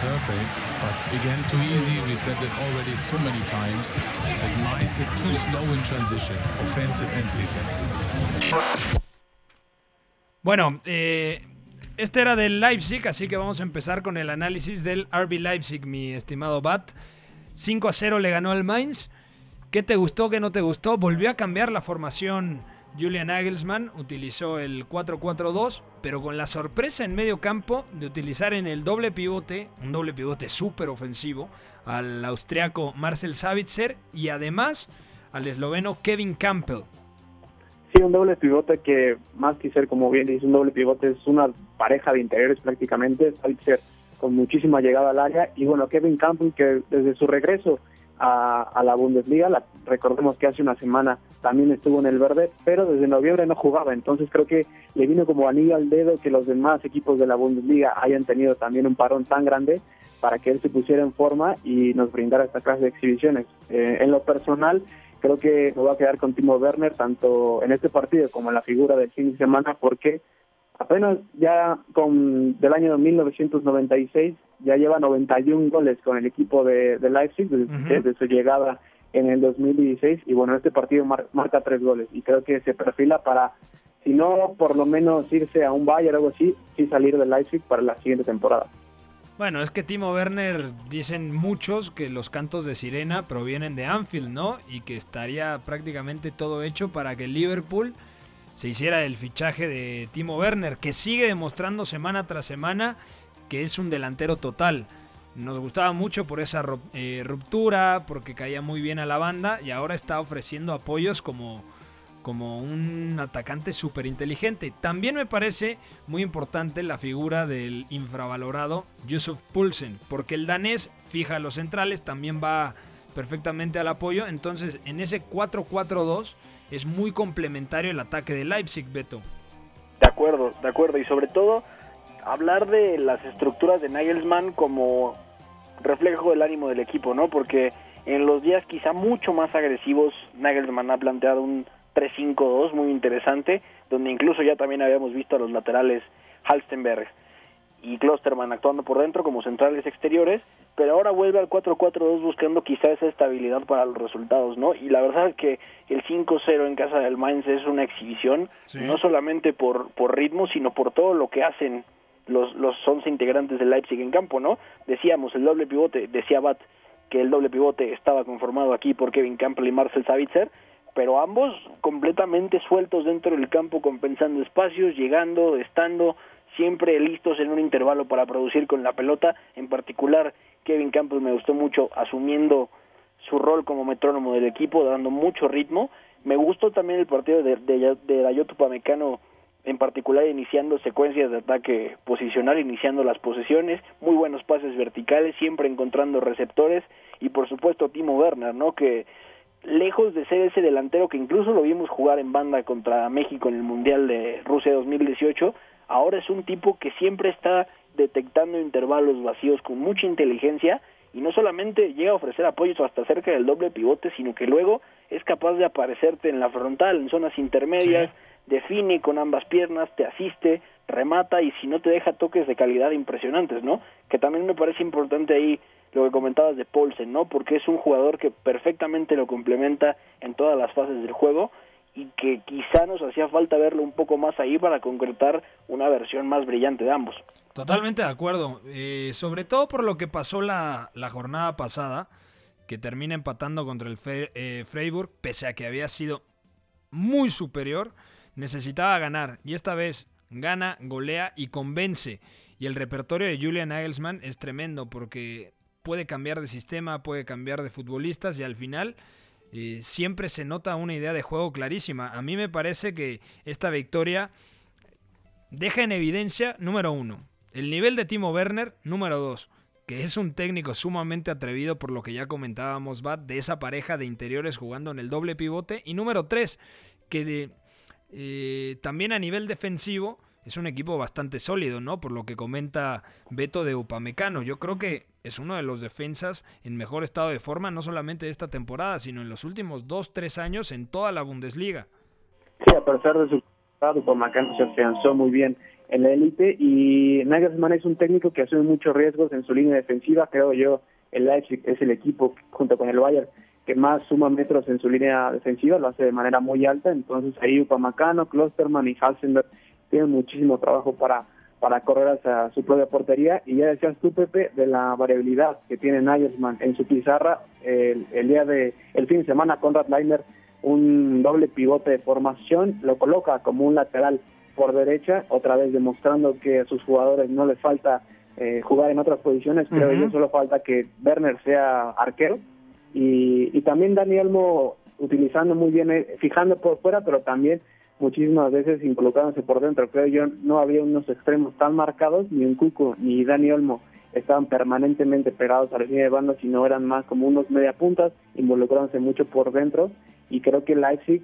perfect. But again, too easy. We said that already so many times that Mainz is too slow in transition, offensive and defensive. Bueno, eh, este era del Leipzig, así que vamos a empezar con el análisis del RB Leipzig, mi estimado Bat. 5 a 0 le ganó al Mainz. ¿Qué te gustó, qué no te gustó? Volvió a cambiar la formación Julian Nagelsmann utilizó el 4-4-2, pero con la sorpresa en medio campo de utilizar en el doble pivote, un doble pivote súper ofensivo, al austriaco Marcel Savitzer y además al esloveno Kevin Campbell. Sí, un doble pivote que más que ser, como bien dice, un doble pivote es una pareja de interiores prácticamente, Savitzer con muchísima llegada al área y bueno, Kevin Campbell que desde su regreso a, la Bundesliga. La, recordemos que hace una semana también estuvo en el verde, pero desde noviembre no jugaba. Entonces creo que le vino como anillo al dedo que los demás equipos de la Bundesliga hayan tenido también un parón tan grande para que él se pusiera en forma y nos brindara esta clase de exhibiciones. Eh, en lo personal, creo que me voy a quedar con Timo Werner tanto en este partido como en la figura del fin de semana porque apenas ya con del año 1996 ya lleva 91 goles con el equipo de, Leipzig desde, su llegada en el 2016 y bueno, este partido marca tres goles y creo que se perfila para, si no por lo menos irse a un Bayern o algo así, sí salir de Leipzig para la siguiente temporada. Bueno, es que Timo Werner dicen muchos que los cantos de sirena provienen de Anfield, ¿no? Y que estaría prácticamente todo hecho para que Liverpool se hiciera el fichaje de Timo Werner, que sigue demostrando semana tras semana que es un delantero total. Nos gustaba mucho por esa eh, ruptura, porque caía muy bien a la banda y ahora está ofreciendo apoyos como, como un atacante súper inteligente. También me parece muy importante la figura del infravalorado Yusuf Poulsen, porque el danés fija los centrales, también va perfectamente al apoyo. Entonces, en ese 4-4-2 es muy complementario el ataque de Leipzig, Beto. De acuerdo, de acuerdo. Y sobre todo hablar de las estructuras de Nagelsmann como reflejo del ánimo del equipo, ¿no? Porque en los días quizá mucho más agresivos, Nagelsmann ha planteado un 3-5-2 muy interesante, donde incluso ya también habíamos visto a los laterales Halstenberg y Klosterman actuando por dentro como centrales exteriores, pero ahora vuelve al 4-4-2 buscando quizá esa estabilidad para los resultados, ¿no? Y la verdad es que el 5-0 en casa del Mainz es una exhibición, no solamente por, por ritmo, sino por todo lo que hacen los, los 11 integrantes del Leipzig en campo, ¿no? Decíamos, el doble pivote, decía Bat que el doble pivote estaba conformado aquí por Kevin Campbell y Marcel Savitzer, pero ambos completamente sueltos dentro del campo, compensando espacios, llegando, estando siempre listos en un intervalo para producir con la pelota. En particular, Kevin Campbell me gustó mucho asumiendo su rol como metrónomo del equipo, dando mucho ritmo. Me gustó también el partido de, de, de Pamecano en particular iniciando secuencias de ataque posicional, iniciando las posesiones, muy buenos pases verticales, siempre encontrando receptores y por supuesto Timo Werner, ¿no? Que lejos de ser ese delantero que incluso lo vimos jugar en banda contra México en el Mundial de Rusia 2018, ahora es un tipo que siempre está detectando intervalos vacíos con mucha inteligencia y no solamente llega a ofrecer apoyos hasta cerca del doble pivote, sino que luego es capaz de aparecerte en la frontal, en zonas intermedias, define con ambas piernas, te asiste, remata y si no te deja toques de calidad impresionantes, ¿no? Que también me parece importante ahí lo que comentabas de Paulsen, ¿no? Porque es un jugador que perfectamente lo complementa en todas las fases del juego y que quizá nos hacía falta verlo un poco más ahí para concretar una versión más brillante de ambos. Totalmente de acuerdo, eh, sobre todo por lo que pasó la, jornada pasada, que termina empatando contra el eh, Freiburg, pese a que había sido muy superior necesitaba ganar y esta vez gana, golea y convence. Y el repertorio de Julian Nagelsmann es tremendo porque puede cambiar de sistema, puede cambiar de futbolistas y al final eh, siempre se nota una idea de juego clarísima. A mí me parece que esta victoria deja en evidencia, número uno, el nivel de Timo Werner, número dos, que es un técnico sumamente atrevido por lo que ya comentábamos, Bat, de esa pareja de interiores jugando en el doble pivote. Y número tres, que de eh, también a nivel defensivo es un equipo bastante sólido, ¿no? Por lo que comenta Beto de Upamecano. Yo creo que es uno de los defensas en mejor estado de forma, no solamente esta temporada, sino en los últimos dos, tres años en toda la Bundesliga. Sí, a pesar de su Upamecano se afianzó muy bien en la élite y Nagelsmann es un técnico que asume muchos riesgos en su línea defensiva, creo yo. El Leipzig es el equipo junto con el Bayern que más suma metros en su línea defensiva, lo hace de manera muy alta, entonces ahí Upamacano, Klosterman y Halsenberg tienen muchísimo trabajo para, para correr hacia su propia portería, y ya decías tú, Pepe, de la variabilidad que tiene Nagelsmann en su pizarra, el, día de, el fin de semana Conrad Leiner un doble pivote de formación, lo coloca como un lateral por derecha, otra vez demostrando que a sus jugadores no les falta eh, jugar en otras posiciones, pero Ujú. yo solo falta que Werner sea arquero y, y también Dani Olmo utilizando muy bien, eh, fijando por fuera, pero también muchísimas veces involucrándose por dentro. Creo yo no había unos extremos tan marcados, ni un Cuco ni Dani Olmo estaban permanentemente pegados a la línea de banda, sino eran más como unos media puntas, involucrándose mucho por dentro y creo que Leipzig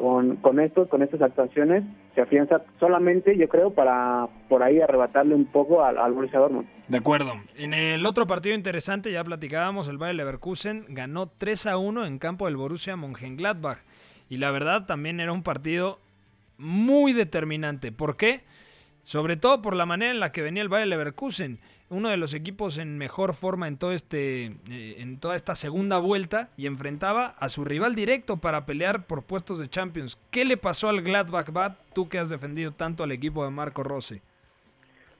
con, con esto, con estas actuaciones, se afianza solamente, yo creo, para por ahí arrebatarle un poco al, al Borussia Dortmund. De acuerdo. En el otro partido interesante, ya platicábamos, el Bayer Leverkusen ganó 3 a 1 en campo del Borussia Mönchengladbach. Y la verdad también era un partido muy determinante. ¿Por qué? Sobre todo por la manera en la que venía el Bayer Leverkusen, uno de los equipos en mejor forma en todo este eh, en toda esta segunda vuelta y enfrentaba a su rival directo para pelear por puestos de Champions. ¿Qué le pasó al Gladbach Bad, tú que has defendido tanto al equipo de Marco Rossi?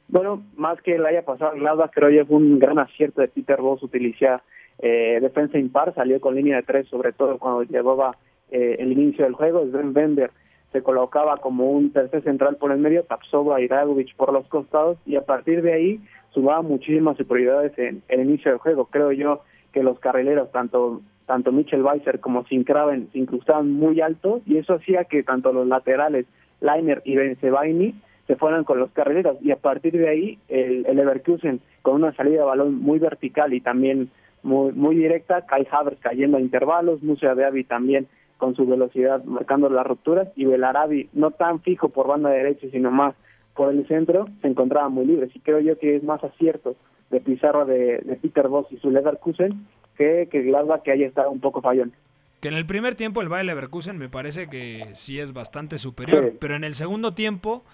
Bueno, más que le haya pasado al Gladbach, creo yo fue un gran acierto de Peter Bosz utilizar eh, defensa impar, salió con línea de tres, sobre todo cuando llevaba eh, el inicio del juego. Sven Bender se colocaba como un tercer central por el medio, Tapsova y Dragovic por los costados, y a partir de ahí sumaba muchísimas superioridades en el inicio del juego. Creo yo que los carrileros, tanto tanto Mitchell Weiser como Sincraven, se incrustaban muy alto, y eso hacía que tanto los laterales, Leiner y Benzebaini, se fueran con los carrileros y a partir de ahí el, el Leverkusen con una salida de balón muy vertical y también muy muy directa, Kai Havertz cayendo a intervalos, Musa Beavi también con su velocidad marcando las rupturas y Belarabi no tan fijo por banda derecha sino más por el centro se encontraba muy libre y creo yo que es más acierto de Pizarro de, de Peter Voss y su Leverkusen que que Gladbach que haya estado un poco fallón. Que en el primer tiempo el Bayer Leverkusen me parece que sí es bastante superior, Sí. pero en el segundo tiempo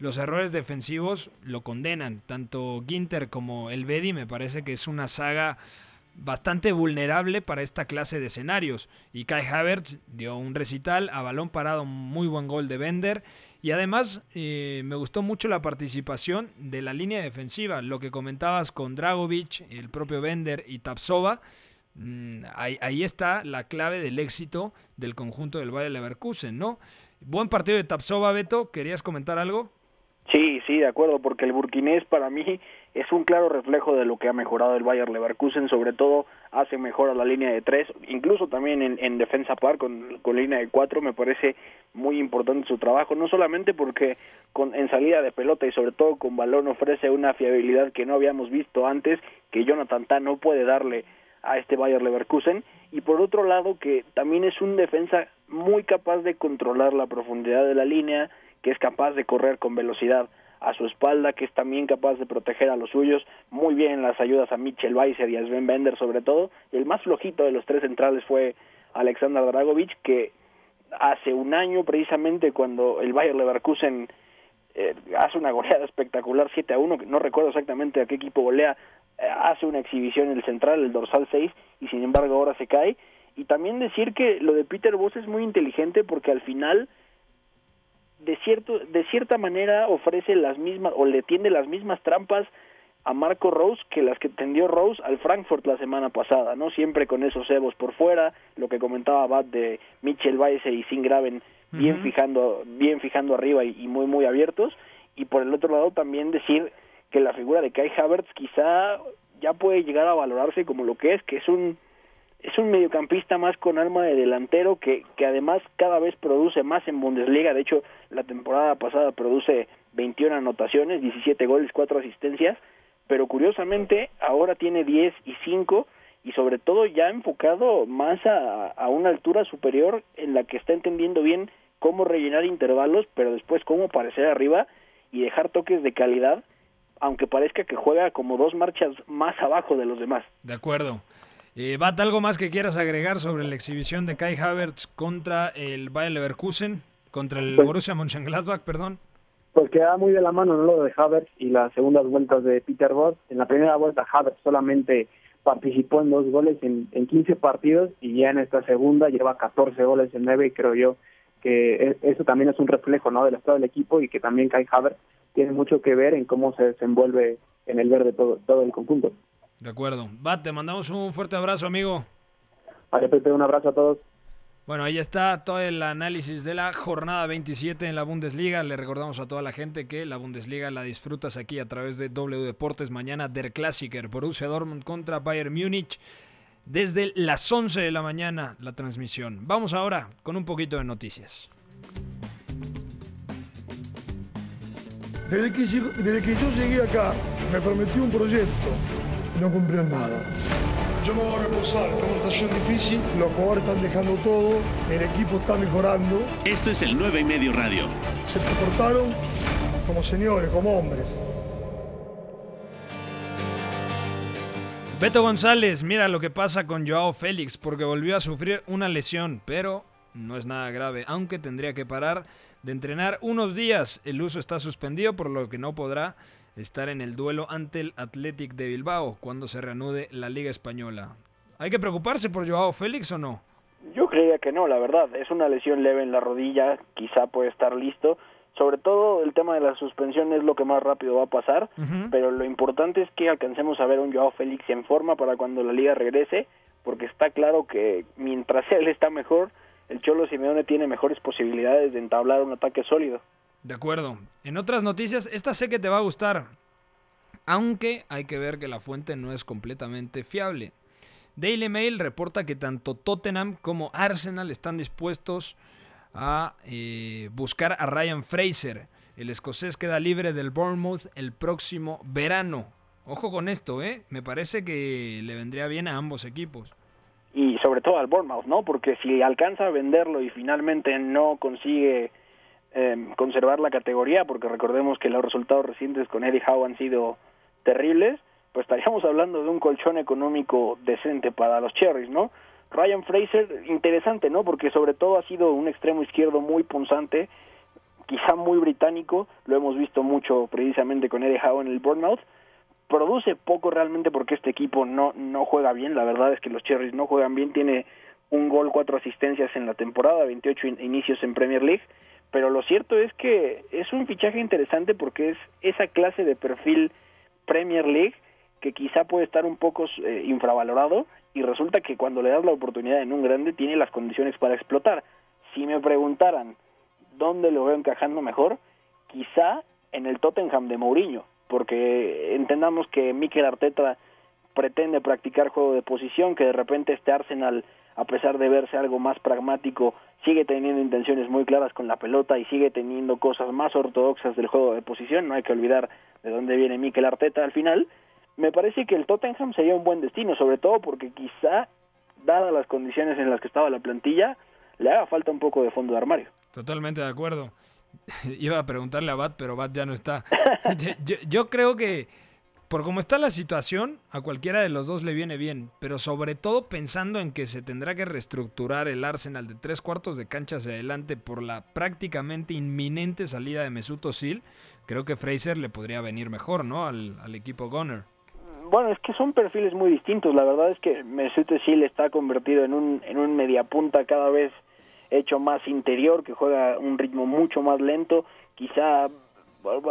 los errores defensivos lo condenan. Tanto Ginter como el Bedi me parece que es una saga bastante vulnerable para esta clase de escenarios. Y Kai Havertz dio un recital a balón parado, muy buen gol de Bender. Y además eh, me gustó mucho la participación de la línea defensiva, lo que comentabas con Dragovic, el propio Bender y Tapsova. Mm, ahí, está la clave del éxito del conjunto del Bayer Leverkusen, ¿no? Buen partido de Tapsova, Beto. ¿Querías comentar algo? Sí, sí, de acuerdo, porque el burkinés para mí es un claro reflejo de lo que ha mejorado el Bayer Leverkusen, sobre todo hace mejor a la línea de tres, incluso también en, en defensa par con, línea de cuatro, me parece muy importante su trabajo, no solamente porque con, en salida de pelota y sobre todo con balón ofrece una fiabilidad que no habíamos visto antes, que Jonathan Tah no puede darle a este Bayer Leverkusen, y por otro lado que también es un defensa muy capaz de controlar la profundidad de la línea, que es capaz de correr con velocidad a su espalda, que es también capaz de proteger a los suyos, muy bien las ayudas a Mitchell Weiser y a Sven Bender sobre todo, el más flojito de los tres centrales fue Alexander Dragovic, que hace un año precisamente cuando el Bayer Leverkusen eh, hace una goleada espectacular 7 a 1, que no recuerdo exactamente a qué equipo golea, eh, hace una exhibición en el central, el dorsal 6, y sin embargo ahora se cae. Y también decir que lo de Peter Voss es muy inteligente porque al final de cierto de cierta manera ofrece las mismas o le tiende las mismas trampas a Marco Rose que las que tendió Rose al Frankfurt la semana pasada, ¿no? Siempre con esos cebos por fuera, lo que comentaba Bad de Mitchell Weiser y Sin Graven bien fijando bien fijando arriba y, y muy muy abiertos y por el otro lado también decir que la figura de Kai Havertz quizá ya puede llegar a valorarse como lo que es, que es un es un mediocampista más con alma de delantero que, que además cada vez produce más en Bundesliga. De hecho, la temporada pasada produce 21 anotaciones, 17 goles, 4 asistencias, pero curiosamente ahora tiene 10 y 5 y sobre todo ya enfocado más a, a una altura superior en la que está entendiendo bien cómo rellenar intervalos, pero después cómo aparecer arriba y dejar toques de calidad, aunque parezca que juega como dos marchas más abajo de los demás. De acuerdo. Eh, Bat, ¿algo más que quieras agregar sobre la exhibición de Kai Havertz contra el Bayer Leverkusen? Contra el Pues- Borussia Mönchengladbach, perdón. Pues queda muy de la mano ¿no? lo de Havertz y las segundas vueltas de Peter Bosz. En la primera vuelta Havertz solamente participó en dos goles en, en 15 partidos y ya en esta segunda lleva 14 goles en 9 y creo yo que e- eso también es un reflejo ¿no? del estado del equipo y que también Kai Havertz tiene mucho que ver en cómo se desenvuelve en el verde todo, todo el conjunto. De acuerdo. Bat, te mandamos un fuerte abrazo, amigo. Vale, Pepe, un abrazo a todos. Bueno, ahí está todo el análisis de la jornada 27 en la Bundesliga. Le recordamos a toda la gente que la Bundesliga la disfrutas aquí a través de W Deportes. Mañana Der Klassiker, Borussia Dortmund contra Bayern Múnich. Desde las 11 de la mañana la transmisión. Vamos ahora con un poquito de noticias. Desde que, yo, desde que yo llegué acá, me prometió un proyecto no cumplió nada. Yo me voy a reposar, esta situación difícil, los jugadores están dejando todo, el equipo está mejorando. Esto es el 9 y medio radio. Se comportaron como señores, como hombres. Beto González, mira lo que pasa con Joao Félix, porque volvió a sufrir una lesión, pero no es nada grave, aunque tendría que parar de entrenar unos días. El uso está suspendido, por lo que no podrá estar en el duelo ante el Athletic de Bilbao cuando se reanude la Liga Española. ¿Hay que preocuparse por Joao Félix o no? Yo creía que no, la verdad. Es una lesión leve en la rodilla, quizá puede estar listo. Sobre todo el tema de la suspensión es lo que más rápido va a pasar, pero lo importante es que alcancemos a ver un Joao Félix en forma para cuando la liga regrese, porque está claro que mientras (laughs) él está mejor, el Cholo Simeone tiene mejores posibilidades de entablar un ataque sólido. De acuerdo. En otras noticias, esta sé que te va a gustar, aunque hay que ver que la fuente no es completamente fiable. Daily Mail reporta que tanto Tottenham como Arsenal están dispuestos a eh, buscar a Ryan Fraser. El escocés queda libre del Bournemouth el próximo verano. Ojo con esto, ¿eh? Me parece que le vendría bien a ambos equipos. Y sobre todo al Bournemouth, ¿no? Porque si alcanza a venderlo y finalmente no consigue eh, conservar la categoría, porque recordemos que los resultados recientes con Eddie Howe han sido terribles, pues estaríamos hablando de un colchón económico decente para los Cherries, ¿no? Ryan Fraser, interesante, ¿no? Porque sobre todo ha sido un extremo izquierdo muy punzante, quizá muy británico, lo hemos visto mucho precisamente con Eddie Howe en el Bournemouth, produce poco realmente porque este equipo no, no juega bien, la verdad es que los Cherries no juegan bien, tiene un gol, cuatro asistencias en la temporada, 28 inicios en Premier League, pero lo cierto es que es un fichaje interesante porque es esa clase de perfil Premier League que quizá puede estar un poco eh, infravalorado y resulta que cuando le das la oportunidad en un grande tiene las condiciones para explotar. Si me preguntaran dónde lo veo encajando mejor, quizá en el Tottenham de Mourinho, porque entendamos que Mikel Arteta pretende practicar juego de posición, que de repente este Arsenal, a pesar de verse algo más pragmático, sigue teniendo intenciones muy claras con la pelota y sigue teniendo cosas más ortodoxas del juego de posición, no hay que olvidar de dónde viene Mikel Arteta al final, me parece que el Tottenham sería un buen destino, sobre todo porque quizá, dadas las condiciones en las que estaba la plantilla, le haga falta un poco de fondo de armario. Totalmente de acuerdo. (laughs) Iba a preguntarle a Bat, pero Bat ya no está. (laughs) yo, yo, creo que por cómo está la situación, a cualquiera de los dos le viene bien, pero sobre todo pensando en que se tendrá que reestructurar el Arsenal de tres cuartos de cancha hacia adelante por la prácticamente inminente salida de Mesut Özil, creo que Fraser le podría venir mejor, ¿no? Al, al equipo Gunner. Bueno, es que son perfiles muy distintos. La verdad es que Mesut Özil está convertido en un en un mediapunta cada vez hecho más interior, que juega un ritmo mucho más lento. Quizá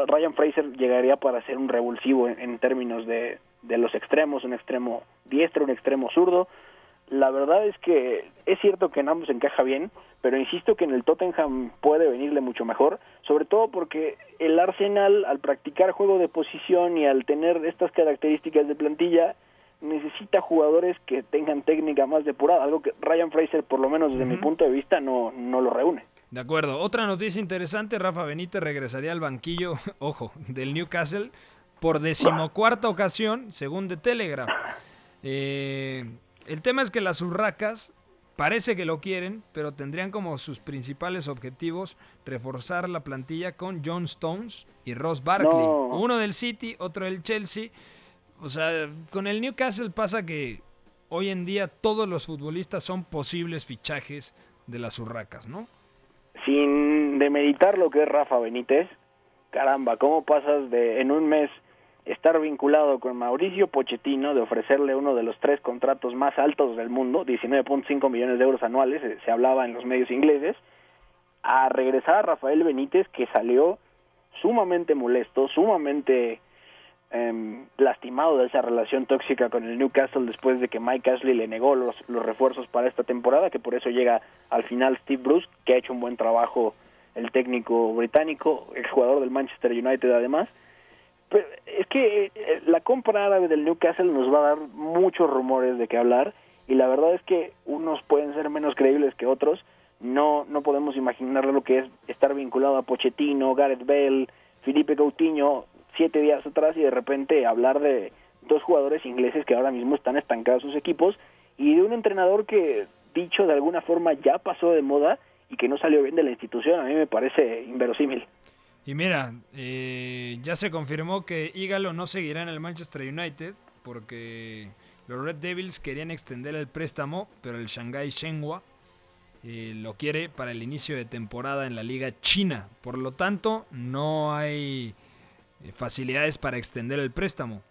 Ryan Fraser llegaría para ser un revulsivo en, términos de, de los extremos, un extremo diestro, un extremo zurdo. La verdad es que es cierto que en ambos encaja bien, pero insisto que en el Tottenham puede venirle mucho mejor, sobre todo porque el Arsenal al practicar juego de posición y al tener estas características de plantilla necesita jugadores que tengan técnica más depurada, algo que Ryan Fraser por lo menos desde mi punto de vista no, no lo reúne. De acuerdo. Otra noticia interesante, Rafa Benítez regresaría al banquillo, (laughs) ojo, del Newcastle por decimocuarta ocasión, según The Telegraph. Eh, el tema es que las urracas parece que lo quieren, pero tendrían como sus principales objetivos reforzar la plantilla con John Stones y Ross Barkley. Uno del City, otro del Chelsea. O sea, con el Newcastle pasa que hoy en día todos los futbolistas son posibles fichajes de las urracas, ¿no? Sin demeritar lo que es Rafa Benítez, caramba, ¿cómo pasas de en un mes estar vinculado con Mauricio Pochettino, de ofrecerle uno de los tres contratos más altos del mundo, 19.5 millones de euros anuales, se, se, hablaba en los medios ingleses, a regresar a Rafael Benítez, que salió sumamente molesto, sumamente eh, lastimado de esa relación tóxica con el Newcastle después de que Mike Ashley le negó los, los refuerzos para esta temporada, que por eso llega al final Steve Bruce, que ha hecho un buen trabajo el técnico británico, exjugador del Manchester United además. Es que eh, la compra árabe del Newcastle nos va a dar muchos rumores de qué hablar y la verdad es que unos pueden ser menos creíbles que otros. No no podemos imaginar lo que es estar vinculado a Pochettino, Gareth Bale, Felipe Coutinho siete días atrás y de repente hablar de dos jugadores ingleses que ahora mismo están estancados sus equipos y de un entrenador que dicho de alguna forma ya pasó de moda y que no salió bien de la institución, a mí me parece inverosímil. Y mira, eh, ya se confirmó que Ígalo no seguirá en el Manchester United porque los Red Devils querían extender el préstamo, pero el Shanghai Shenhua eh, lo quiere para el inicio de temporada en la liga china. Por lo tanto, no hay facilidades para extender el préstamo.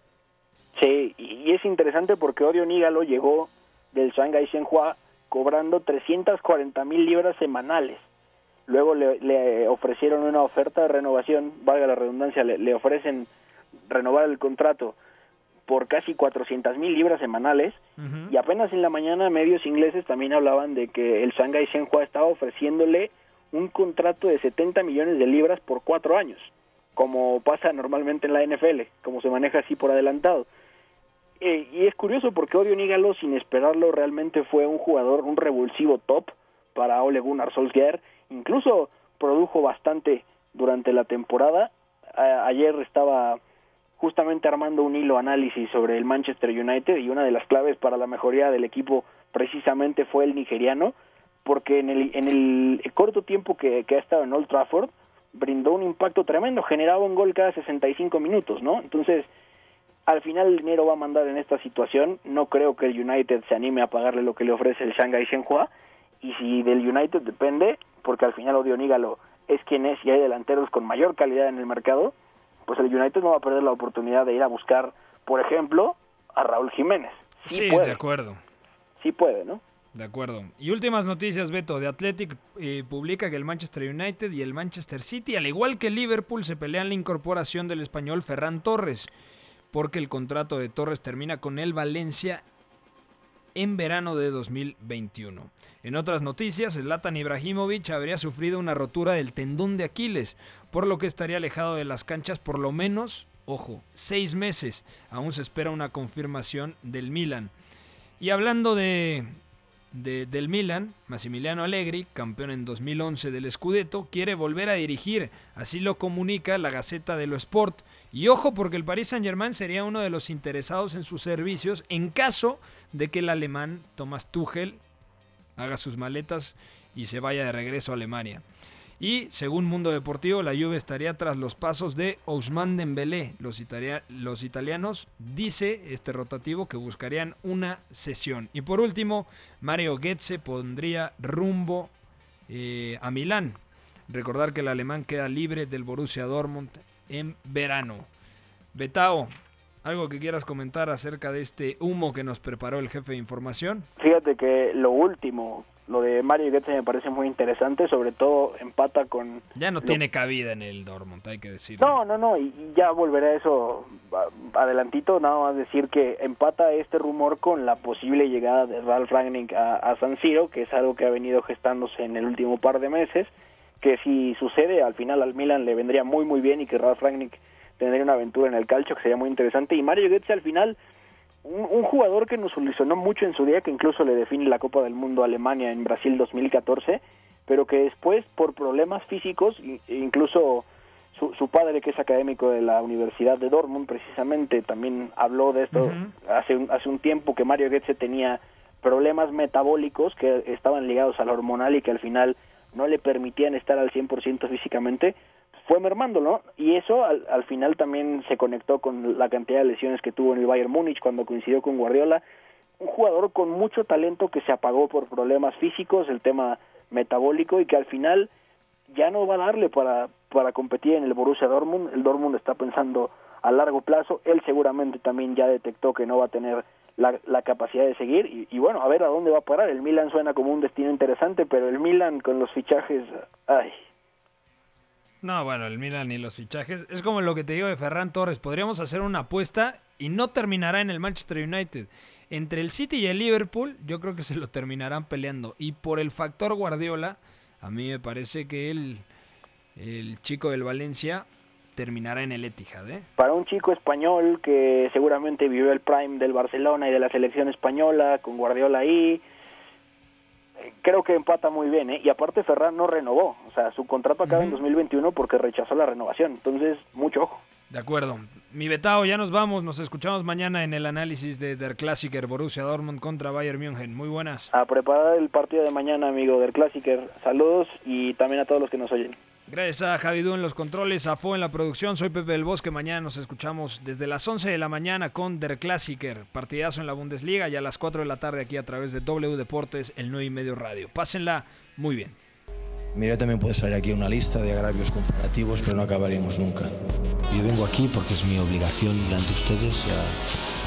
Sí, y es interesante porque Odio Nígalo llegó del Shanghai Shenhua cobrando 340 mil libras semanales. Luego le, ofrecieron una oferta de renovación, valga la redundancia, le, ofrecen renovar el contrato por casi 400 mil libras semanales y apenas en la mañana medios ingleses también hablaban de que el Shanghai Shenhua estaba ofreciéndole un contrato de 70 millones de libras por cuatro años, como pasa normalmente en la NFL, como se maneja así por adelantado. Eh, y es curioso porque Odio Nígalo, sin esperarlo, realmente fue un jugador, un revulsivo top para Ole Gunnar Solskjaer. Incluso produjo bastante durante la temporada. ayer estaba justamente armando un hilo análisis sobre el Manchester United y una de las claves para la mejoría del equipo precisamente fue el nigeriano, porque en el, en el corto tiempo que ha estado en Old Trafford brindó un impacto tremendo, generaba un gol cada 65 minutos, ¿no? Entonces, al final el dinero va a mandar en esta situación. No creo que el United se anime a pagarle lo que le ofrece el Shanghai Shenhua. Y si del United depende, porque al final Odio Nígalo es quien es y hay delanteros con mayor calidad en el mercado, pues el United no va a perder la oportunidad de ir a buscar, por ejemplo, a Raúl Jiménez. Sí, de acuerdo. Sí puede, ¿no? De acuerdo. Y últimas noticias, Beto. De Athletic eh, publica que el Manchester United y el Manchester City, al igual que Liverpool, se pelean la incorporación del español Ferran Torres porque el contrato de Torres termina con el Valencia en verano de 2021. En otras noticias, Zlatan Ibrahimovic habría sufrido una rotura del tendón de Aquiles, por lo que estaría alejado de las canchas por lo menos, ojo, seis meses. Aún se espera una confirmación del Milan. Y hablando de del Milan, Massimiliano Allegri, campeón en 2011 del Scudetto, quiere volver a dirigir, así lo comunica la Gaceta de lo Sport. Y ojo porque el Paris Saint-Germain sería uno de los interesados en sus servicios en caso de que el alemán Thomas Tuchel haga sus maletas y se vaya de regreso a Alemania. Y según Mundo Deportivo, la Juve estaría tras los pasos de Ousmane Dembélé. Los, los italianos, dice este rotativo, que buscarían una sesión. Y por último, Mario Goetze pondría rumbo eh, a Milán. Recordar que el alemán queda libre del Borussia Dortmund en verano. Betao, ¿algo que quieras comentar acerca de este humo que nos preparó el jefe de información? Fíjate que lo último lo de Mario Götze me parece muy interesante, sobre todo empata con... Ya no tiene cabida en el Dortmund, hay que decir. No, no, no, y, ya volveré a eso adelantito, nada más decir que empata este rumor con la posible llegada de Ralf Rangnick a, San Siro, que es algo que ha venido gestándose en el último par de meses, que si sucede al final al Milan le vendría muy muy bien y que Ralf Rangnick tendría una aventura en el calcio que sería muy interesante y Mario Götze al final un, jugador que nos solucionó mucho en su día, que incluso le define la Copa del Mundo a Alemania en Brasil 2014, pero que después, por problemas físicos, incluso su, su padre, que es académico de la Universidad de Dortmund, precisamente también habló de esto hace, un, hace un tiempo, que Mario Goetze tenía problemas metabólicos que estaban ligados a la hormonal y que al final no le permitían estar al 100% físicamente, fue mermándolo y eso al, al, final también se conectó con la cantidad de lesiones que tuvo en el Bayern Múnich cuando coincidió con Guardiola. Un jugador con mucho talento que se apagó por problemas físicos el tema metabólico y que al final ya no va a darle para para competir en el Borussia Dortmund. El Dortmund está pensando a largo plazo. Él seguramente también ya detectó que no va a tener la, la capacidad de seguir. Y, y bueno a ver a dónde va a parar. El Milan suena como un destino interesante pero el Milan con los fichajes ay No, bueno, el Milan y los fichajes. Es como lo que te digo de Ferran Torres. Podríamos hacer una apuesta y no terminará en el Manchester United. Entre el City y el Liverpool, yo creo que se lo terminarán peleando. Y por el factor Guardiola, a mí me parece que el, el chico del Valencia terminará en el Etihad. ¿eh? Para un chico español que seguramente vivió el prime del Barcelona y de la selección española, con Guardiola ahí, creo que empata muy bien, ¿eh? Y aparte Ferran no renovó, o sea, su contrato acaba en 2021 porque rechazó la renovación, entonces mucho ojo. De acuerdo. Mi Betao, ya nos vamos, nos escuchamos mañana en el análisis de Der Klassiker Borussia Dortmund contra Bayern München. Muy buenas. A preparar el partido de mañana, amigo del Klassiker. Saludos y también a todos los que nos oyen. Gracias a Javidú en los controles, a Fo en la producción. Soy Pepe del Bosque. Mañana nos escuchamos desde las 11 de la mañana con Der Klassiker, partidazo en la Bundesliga y a las 4 de la tarde aquí a través de W Deportes, el 9 y medio radio. Pásenla muy bien. Mira, también puede salir aquí una lista de agravios comparativos, pero no acabaríamos nunca. Yo vengo aquí porque es mi obligación delante de ustedes. Ya